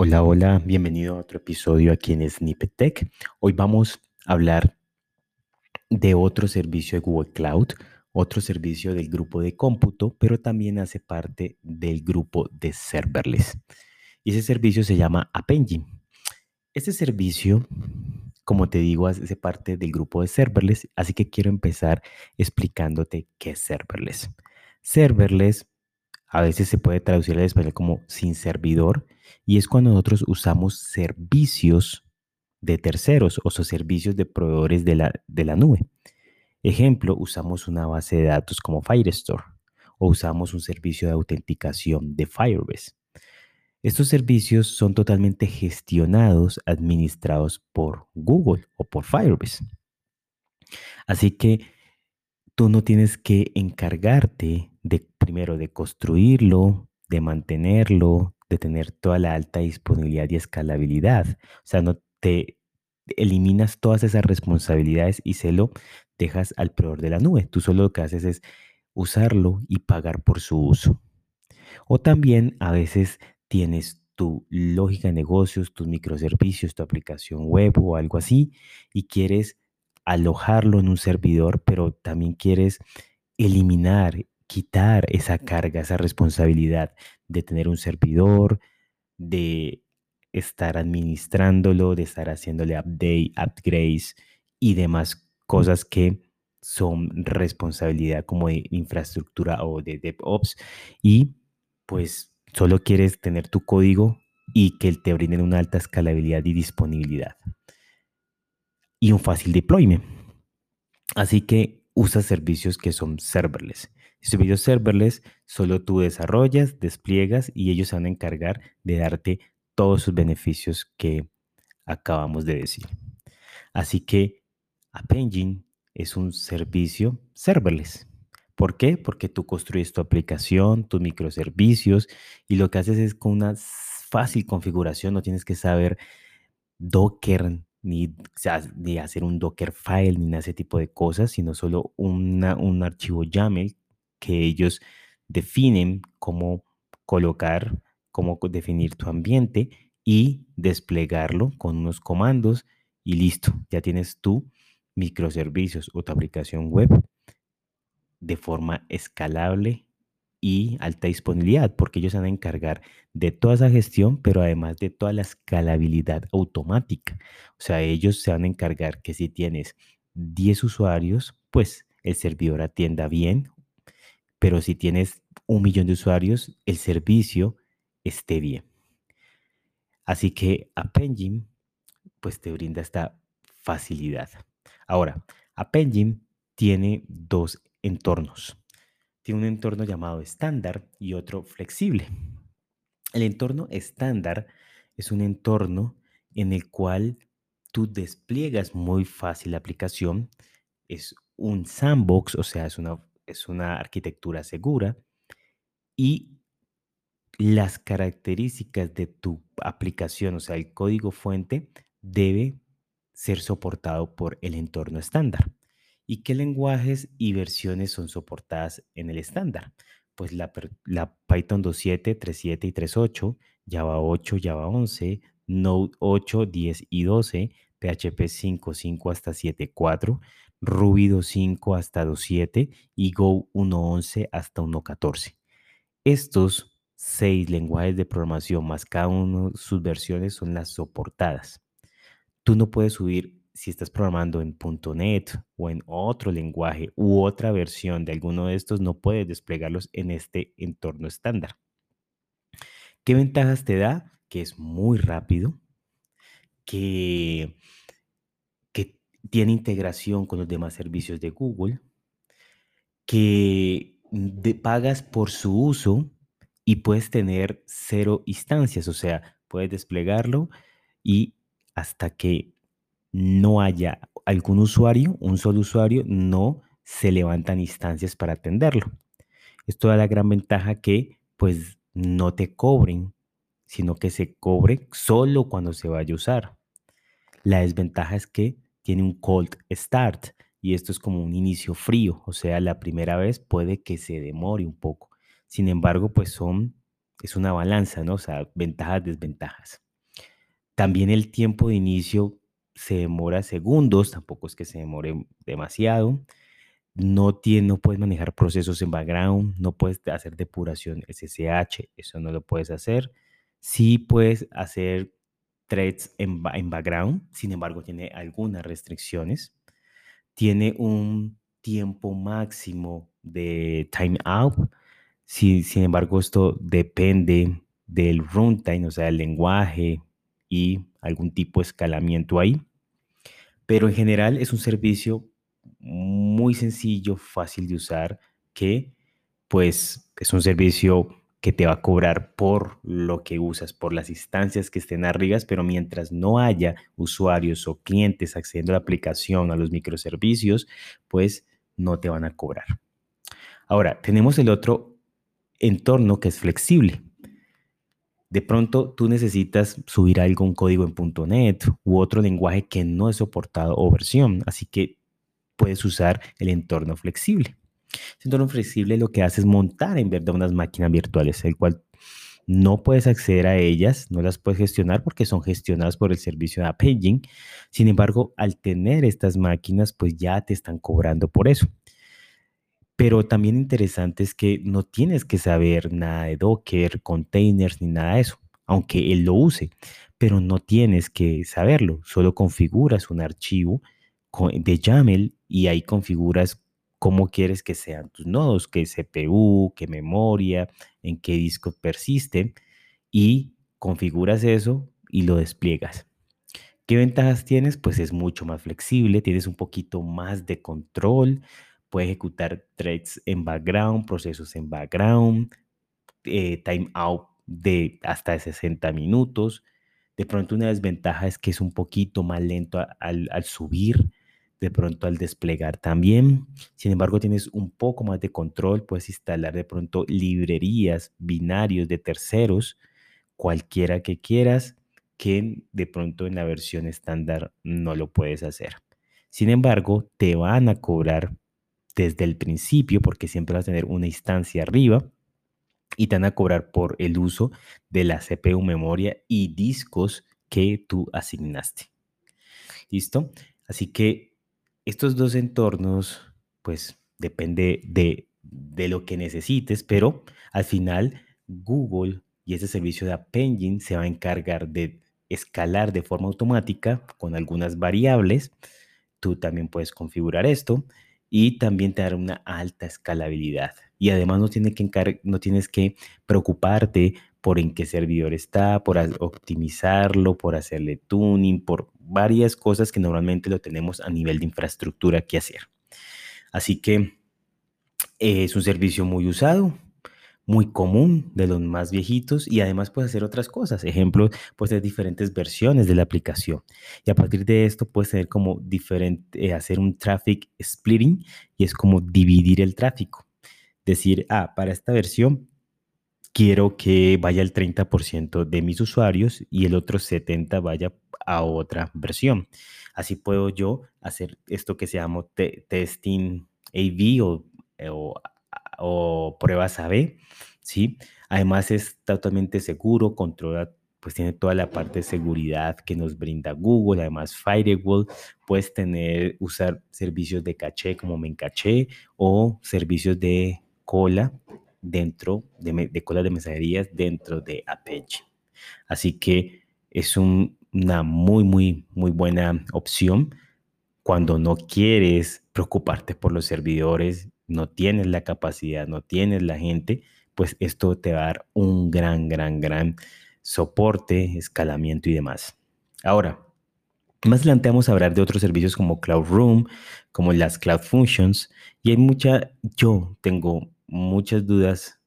Hola, hola, bienvenido a otro episodio aquí en Snippet Tech. Hoy vamos a hablar de otro servicio de Google Cloud, otro servicio del grupo de cómputo, pero también hace parte del grupo de serverless. Y ese servicio se llama App Engine. Este servicio, como te digo, hace parte del grupo de serverless, así que quiero empezar explicándote qué es serverless. Serverless a veces se puede traducir al español como sin servidor y es cuando nosotros usamos servicios de terceros o servicios de proveedores de la, de la nube. Ejemplo, usamos una base de datos como Firestore o usamos un servicio de autenticación de Firebase. Estos servicios son totalmente gestionados, administrados por Google o por Firebase. Así que tú no tienes que encargarte de primero de construirlo, de mantenerlo, de tener toda la alta disponibilidad y escalabilidad. O sea, no te eliminas todas esas responsabilidades y se lo dejas al proveedor de la nube. Tú solo lo que haces es usarlo y pagar por su uso. O también a veces tienes tu lógica de negocios, tus microservicios, tu aplicación web o algo así y quieres alojarlo en un servidor, pero también quieres eliminar, quitar esa carga, esa responsabilidad de tener un servidor, de estar administrándolo, de estar haciéndole update, upgrades y demás cosas que son responsabilidad como de infraestructura o de DevOps. Y pues solo quieres tener tu código y que te brinden una alta escalabilidad y disponibilidad y un fácil deployment. Así que usa servicios que son serverless. Servicios serverless solo tú desarrollas, despliegas y ellos se van a encargar de darte todos sus beneficios que acabamos de decir. Así que App Engine es un servicio serverless. ¿Por qué? Porque tú construyes tu aplicación, tus microservicios y lo que haces es con una fácil configuración, no tienes que saber Docker ni, hacer un Dockerfile, ni ese tipo de cosas, sino solo un archivo YAML que ellos definen cómo colocar, cómo definir tu ambiente y desplegarlo con unos comandos y listo, ya tienes tu microservicios o tu aplicación web de forma escalable y alta disponibilidad, porque ellos van a encargar de toda esa gestión, pero además de toda la escalabilidad automática. O sea, ellos se van a encargar que si tienes 10 usuarios, pues el servidor atienda bien, pero si tienes un millón de usuarios, el servicio esté bien. Así que App Engine, pues te brinda esta facilidad. Ahora, App Engine tiene dos entornos tiene un entorno llamado estándar y otro flexible. El entorno estándar es un entorno en el cual tú despliegas muy fácil la aplicación. Es un sandbox, o sea, es una, es una arquitectura segura y las características de tu aplicación, o sea, el código fuente, debe ser soportado por el entorno estándar. ¿Y qué lenguajes y versiones son soportadas en el estándar? Pues la, Python 2.7, 3.7 y 3.8, Java 8, Java 11, Node 8, 10 y 12, PHP 5.5 hasta 7.4, Ruby 2.5 hasta 2.7 y Go 1.11 hasta 1.14. Estos seis lenguajes de programación más cada uno sus versiones son las soportadas. Tú no puedes subir si estás programando en .NET o en otro lenguaje u otra versión de alguno de estos, no puedes desplegarlos en este entorno estándar. ¿Qué ventajas te da? Que es muy rápido, que, tiene integración con los demás servicios de Google, que pagas por su uso y puedes tener cero instancias, o sea, puedes desplegarlo y hasta que no haya algún usuario, un solo usuario, no se levantan instancias para atenderlo. Esto da la gran ventaja que pues no te cobren, sino que se cobre solo cuando se vaya a usar. La desventaja es que tiene un cold start y esto es como un inicio frío, o sea, la primera vez puede que se demore un poco. Sin embargo, pues son, es una balanza, ¿no? O sea, ventajas, desventajas. También el tiempo de inicio se demora segundos, tampoco es que se demore demasiado. No, tiene, no puedes manejar procesos en background, no puedes hacer depuración SSH, eso no lo puedes hacer. Sí puedes hacer threads en, background, sin embargo tiene algunas restricciones. Tiene un tiempo máximo de timeout. Si, sin embargo, esto depende del runtime, o sea, el lenguaje y algún tipo de escalamiento ahí. Pero en general es un servicio muy sencillo, fácil de usar, que pues es un servicio que te va a cobrar por lo que usas, por las instancias que estén arriba, pero mientras no haya usuarios o clientes accediendo a la aplicación, a los microservicios, pues no te van a cobrar. Ahora, tenemos el otro entorno que es flexible. De pronto tú necesitas subir algún código en .NET u otro lenguaje que no es soportado o versión, así que puedes usar el entorno flexible. El entorno flexible lo que hace es montar en verdad unas máquinas virtuales, el cual no puedes acceder a ellas, no las puedes gestionar porque son gestionadas por el servicio de App Sin embargo, al tener estas máquinas, pues ya te están cobrando por eso. Pero también interesante es que no tienes que saber nada de Docker, containers ni nada de eso, aunque él lo use, pero no tienes que saberlo, solo configuras un archivo de YAML y ahí configuras cómo quieres que sean tus nodos, qué CPU, qué memoria, en qué disco persisten y configuras eso y lo despliegas. ¿Qué ventajas tienes? Pues es mucho más flexible, tienes un poquito más de control, puede ejecutar threads en background, procesos en background, eh, timeout de hasta de 60 minutos. De pronto una desventaja es que es un poquito más lento al, al subir, de pronto al desplegar también. Sin embargo, tienes un poco más de control, puedes instalar de pronto librerías, binarios de terceros, cualquiera que quieras, que de pronto en la versión estándar no lo puedes hacer. Sin embargo, te van a cobrar desde el principio, porque siempre vas a tener una instancia arriba y te van a cobrar por el uso de la CPU memoria y discos que tú asignaste. ¿Listo? Así que estos dos entornos, pues depende de, de lo que necesites, pero al final Google y ese servicio de App Engine se va a encargar de escalar de forma automática con algunas variables. Tú también puedes configurar esto y también te dará una alta escalabilidad. Y además no, tienes que preocuparte por en qué servidor está, por optimizarlo, por hacerle tuning, por varias cosas que normalmente lo tenemos a nivel de infraestructura que hacer. Así que es un servicio muy usado, muy común de los más viejitos y además puedes hacer otras cosas. Ejemplo, puedes hacer diferentes versiones de la aplicación y a partir de esto puedes tener como diferente, eh, hacer un traffic splitting y es como dividir el tráfico. Decir, ah, para esta versión quiero que vaya el 30% de mis usuarios y el otro 70% vaya a otra versión. Así puedo yo hacer esto que se llama testing AV o, o o pruebas AB, ¿sí? Además es totalmente seguro, controla, pues tiene toda la parte de seguridad que nos brinda Google, además Firewall, puedes tener, usar servicios de caché como Mencaché o servicios de cola dentro, de, de cola de mensajerías dentro de Apache. Así que es una muy, muy, muy buena opción cuando no quieres preocuparte por los servidores no tienes la capacidad, no tienes la gente, pues esto te va a dar un gran, gran, gran soporte, escalamiento y demás. Ahora, más adelante vamos a hablar de otros servicios como Cloud Room, como las Cloud Functions, y hay mucha, yo tengo muchas dudas,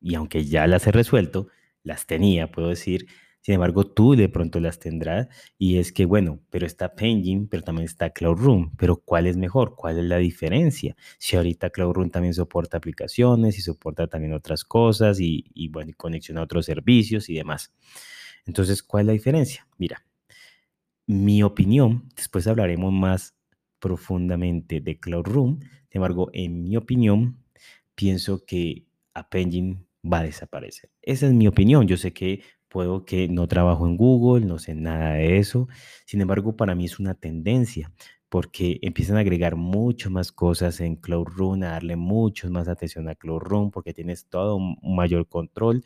y aunque ya las he resuelto, las tenía, puedo decir, sin embargo, tú de pronto las tendrás y es que, bueno, pero está Penguin, pero también está Cloud Room. Pero ¿cuál es mejor? ¿Cuál es la diferencia? Si ahorita Cloud Room también soporta aplicaciones y soporta también otras cosas y, y bueno, y conexión a otros servicios y demás. Entonces, ¿cuál es la diferencia? Mira, mi opinión, después hablaremos más profundamente de Cloud Room. Sin embargo, en mi opinión, pienso que App Engine va a desaparecer. Esa es mi opinión. Yo sé que puedo que no trabajo en Google, no sé nada de eso. Sin embargo, para mí es una tendencia porque empiezan a agregar muchas más cosas en Cloud Run, a darle mucho más atención a Cloud Run porque tienes todo un mayor control.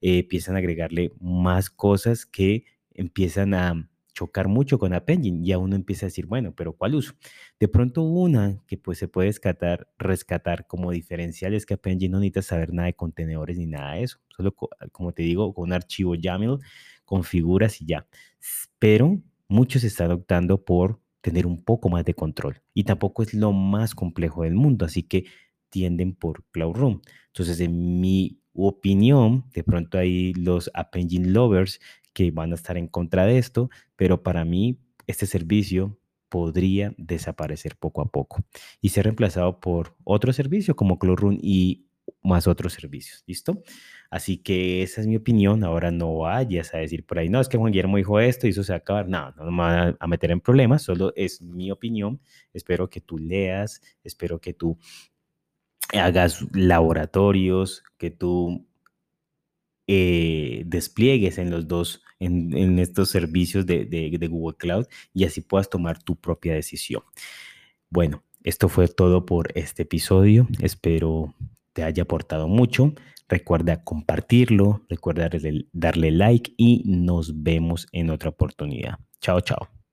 Eh, empiezan a agregarle más cosas que empiezan a chocar mucho con App Engine. Ya uno empieza a decir, bueno, pero ¿cuál uso? De pronto una que pues se puede rescatar, rescatar como diferencial es que App Engine no necesita saber nada de contenedores ni nada de eso. Solo, como te digo, con un archivo YAML, configuras y ya. Pero muchos están optando por tener un poco más de control. Y tampoco es lo más complejo del mundo, así que tienden por Cloud Room. Entonces, en mi opinión, de pronto hay los App Engine lovers que van a estar en contra de esto, pero para mí este servicio podría desaparecer poco a poco y ser reemplazado por otro servicio como Cloud Room y más otros servicios. ¿Listo? Así que esa es mi opinión. Ahora no vayas a decir por ahí, no, es que Juan Guillermo dijo esto y eso se va a acabar. No, no me van a meter en problemas, solo es mi opinión. Espero que tú leas, espero que tú hagas laboratorios, que tú eh, despliegues en los dos, en, estos servicios de, de Google Cloud y así puedas tomar tu propia decisión. Bueno, esto fue todo por este episodio. Espero te haya aportado mucho. Recuerda compartirlo, recuerda darle, like y nos vemos en otra oportunidad. Chao, chao.